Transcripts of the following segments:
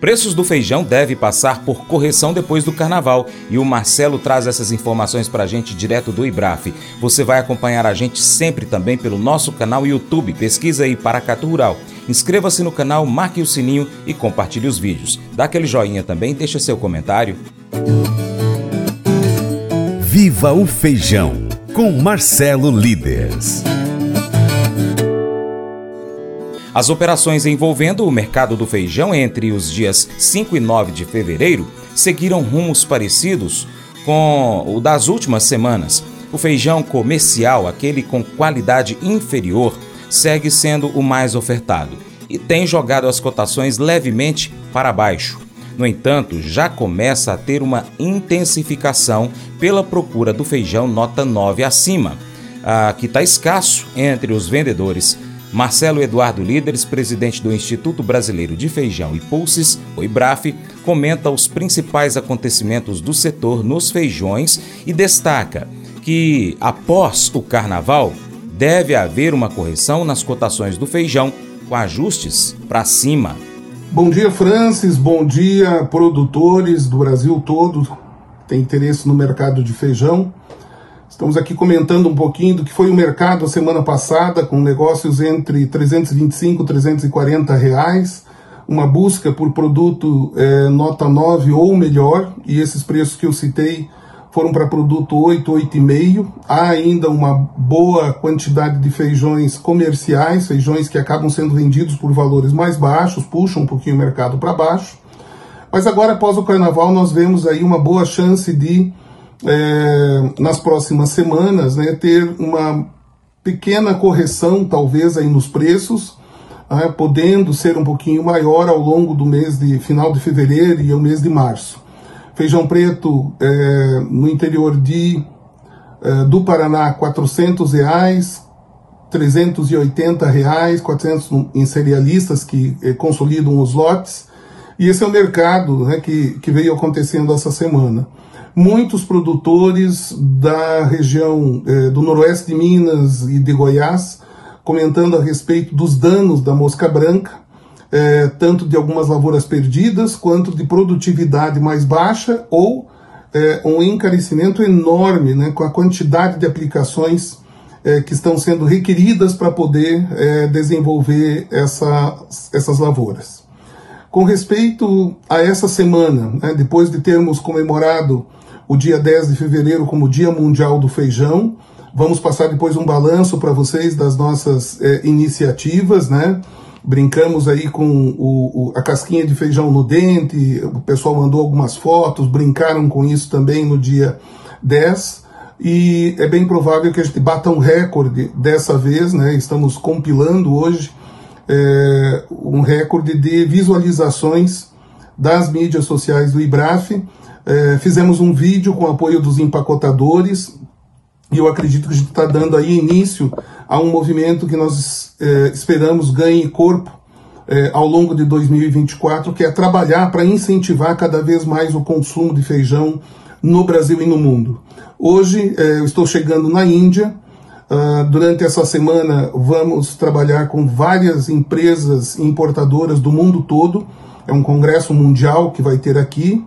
Preços do feijão devem passar por correção depois do carnaval e o Marcelo traz essas informações para a gente direto do IBRAF. Você vai acompanhar a gente sempre também pelo nosso canal YouTube. Pesquisa aí Paracatu Rural. Inscreva-se no canal, marque o sininho e compartilhe os vídeos. Dá aquele joinha também, deixa seu comentário. Viva o Feijão com Marcelo Líderes. As operações envolvendo o mercado do feijão entre os dias 5 e 9 de fevereiro seguiram rumos parecidos com o das últimas semanas. O feijão comercial, aquele com qualidade inferior, segue sendo o mais ofertado e tem jogado as cotações levemente para baixo. No entanto, já começa a ter uma intensificação pela procura do feijão nota 9 acima, que está escasso entre os vendedores Marcelo Eduardo Líderes, presidente do Instituto Brasileiro de Feijão e Pulses, o IBRAF, comenta os principais acontecimentos do setor nos feijões e destaca que, após o carnaval, deve haver uma correção nas cotações do feijão, com ajustes para cima. Bom dia, Francis. Bom dia, produtores do Brasil todo. Tem interesse no mercado de feijão. Estamos aqui comentando um pouquinho do que foi o mercado a semana passada, com negócios entre 325 e 340 reais, uma busca por produto é, nota 9 ou melhor, e esses preços que eu citei foram para produto 8, 8,5. Há ainda uma boa quantidade de feijões comerciais, feijões que acabam sendo vendidos por valores mais baixos, puxam um pouquinho o mercado para baixo. Mas agora, após o carnaval, nós vemos aí uma boa chance de é, nas próximas semanas, né, ter uma pequena correção, talvez, aí nos preços, né, podendo ser um pouquinho maior ao longo do mês de final de fevereiro e o mês de março. Feijão preto é, no interior de é, do Paraná, 400 reais, 380 reais, 400 em cerealistas que é, consolidam os lotes. E esse é o mercado né, que, que veio acontecendo essa semana muitos produtores da região eh, do noroeste de Minas e de Goiás comentando a respeito dos danos da mosca branca, eh, tanto de algumas lavouras perdidas quanto de produtividade mais baixa ou eh, um encarecimento enorme né, com a quantidade de aplicações que estão sendo requeridas para poder desenvolver essa, essas lavouras. Com respeito a essa semana, né, depois de termos comemorado o dia 10 de fevereiro como Dia Mundial do Feijão. Vamos passar depois um balanço para vocês das nossas é, iniciativas, né? Brincamos aí com o, o, a casquinha de feijão no dente, o pessoal mandou algumas fotos, brincaram com isso também no dia 10. E é bem provável que a gente bata um recorde dessa vez, né? Estamos compilando hoje é, um recorde de visualizações das mídias sociais do IBRAF é, fizemos um vídeo com apoio dos empacotadores e eu acredito que a gente está dando aí início a um movimento que nós é, esperamos ganhe corpo é, ao longo de 2024, que é trabalhar para incentivar cada vez mais o consumo de feijão no Brasil e no mundo. Hoje é, eu estou chegando na Índia. Uh, durante essa semana vamos trabalhar com várias empresas importadoras do mundo todo. É um congresso mundial que vai ter aqui.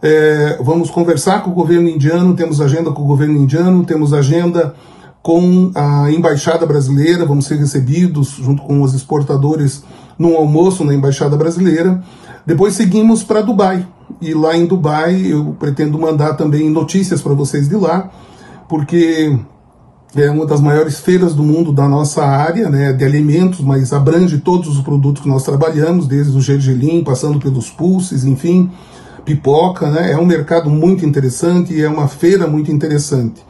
É, vamos conversar com o governo indiano, temos agenda com o governo indiano, temos agenda com a embaixada brasileira, vamos ser recebidos junto com os exportadores num almoço na embaixada brasileira. Depois seguimos para Dubai. E lá em Dubai eu pretendo mandar também notícias para vocês de lá, porque é uma das maiores feiras do mundo da nossa área, né, de alimentos, mas abrange todos os produtos que nós trabalhamos, desde o gergelim, passando pelos pulses, enfim, pipoca, né? É um mercado muito interessante e é uma feira muito interessante.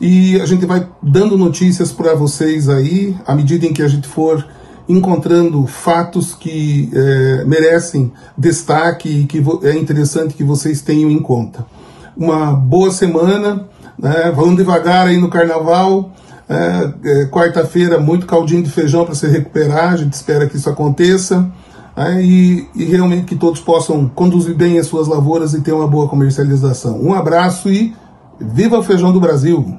E a gente vai dando notícias para vocês aí, à medida em que a gente for encontrando fatos que é, merecem destaque e que é interessante que vocês tenham em conta. Uma boa semana, né? vamos devagar aí no carnaval. É, é, Quarta-feira, muito caldinho de feijão para se recuperar, a gente espera que isso aconteça né, e, e realmente que todos possam conduzir bem as suas lavouras e ter uma boa comercialização. Um abraço e viva o feijão do Brasil!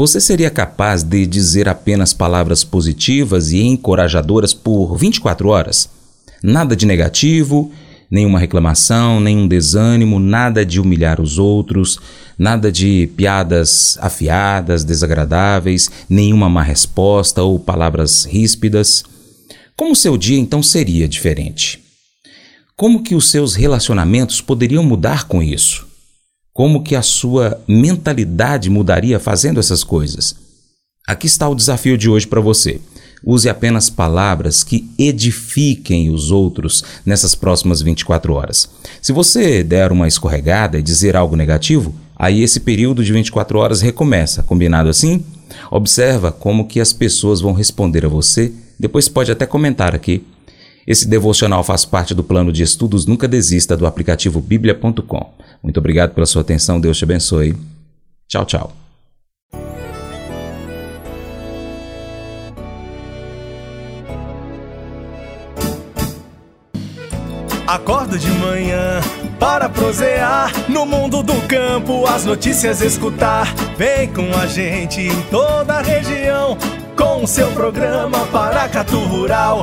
Você seria capaz de dizer apenas palavras positivas e encorajadoras por 24 horas? Nada de negativo, nenhuma reclamação, nenhum desânimo, nada de humilhar os outros, nada de piadas afiadas, desagradáveis, nenhuma má resposta ou palavras ríspidas. Como seu dia então seria diferente? Como que os seus relacionamentos poderiam mudar com isso? Como que a sua mentalidade mudaria fazendo essas coisas? Aqui está o desafio de hoje para você. Use apenas palavras que edifiquem os outros nessas próximas 24 horas. Se você der uma escorregada e dizer algo negativo, Aí esse período de 24 horas recomeça, combinado assim? Observa como que as pessoas vão responder a você, depois pode até comentar aqui. Esse devocional faz parte do plano de estudos Nunca Desista do aplicativo bíblia.com. Muito obrigado pela sua atenção, Deus te abençoe. Tchau, tchau. Acordo de manhã para prosear no mundo do campo, as notícias escutar. Vem com a gente em toda a região com o seu programa Paracatu Rural.